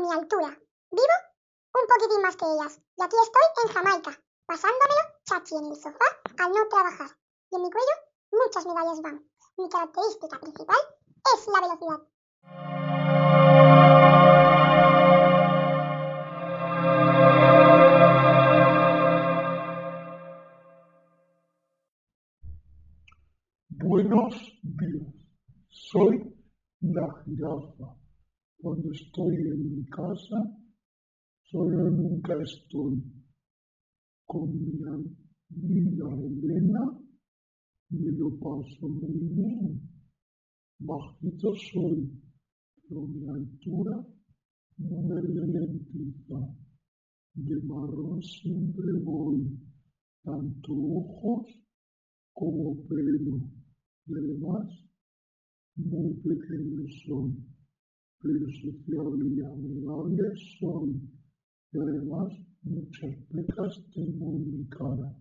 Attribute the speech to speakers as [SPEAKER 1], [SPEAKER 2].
[SPEAKER 1] Vivo un poquitín más que ellas y aquí estoy en Jamaica, pasándomelo chachi en el sofá al no trabajar. Y en mi cuello muchas medallas van. Mi característica principal es la velocidad.
[SPEAKER 2] Buenos días, soy la jirafa. Cuando estoy en mi casa, solo nunca estoy con mi amiga Elena, me lo paso muy bien. Bajito soy, pero mi altura no me ralentiza. De marrón siempre voy, tanto ojos como pelo y además muy pequeño soy, sociable y amigable soy, y además muchas pecas tengo en mi cara.